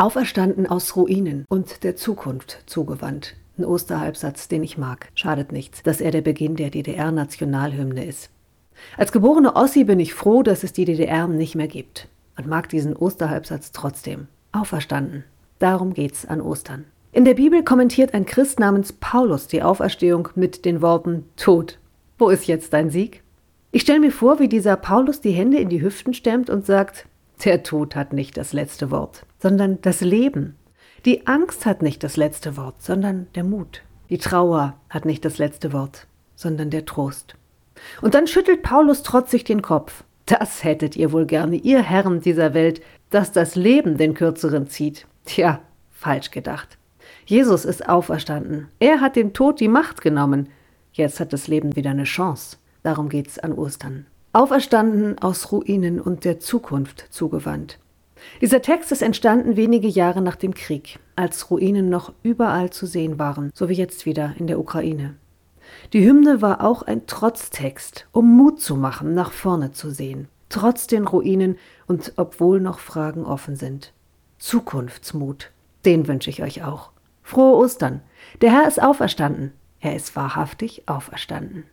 Auferstanden aus Ruinen und der Zukunft zugewandt. Ein Osterhalbsatz, den ich mag. Schadet nichts, dass er der Beginn der DDR-Nationalhymne ist. Als geborene Ossi bin ich froh, dass es die DDR nicht mehr gibt und mag diesen Osterhalbsatz trotzdem. Auferstanden. Darum geht's an Ostern. In der Bibel kommentiert ein Christ namens Paulus die Auferstehung mit den Worten Tod. Wo ist jetzt dein Sieg? Ich stelle mir vor, wie dieser Paulus die Hände in die Hüften stemmt und sagt, der Tod hat nicht das letzte Wort, sondern das Leben. Die Angst hat nicht das letzte Wort, sondern der Mut. Die Trauer hat nicht das letzte Wort, sondern der Trost. Und dann schüttelt Paulus trotzig den Kopf. Das hättet ihr wohl gerne, ihr Herren dieser Welt, dass das Leben den Kürzeren zieht. Tja, falsch gedacht. Jesus ist auferstanden. Er hat dem Tod die Macht genommen. Jetzt hat das Leben wieder eine Chance. Darum geht's an Ostern. Auferstanden aus Ruinen und der Zukunft zugewandt. Dieser Text ist entstanden wenige Jahre nach dem Krieg, als Ruinen noch überall zu sehen waren, so wie jetzt wieder in der Ukraine. Die Hymne war auch ein Trotztext, um Mut zu machen, nach vorne zu sehen, trotz den Ruinen und obwohl noch Fragen offen sind. Zukunftsmut, den wünsche ich euch auch. Frohe Ostern. Der Herr ist auferstanden. Er ist wahrhaftig auferstanden.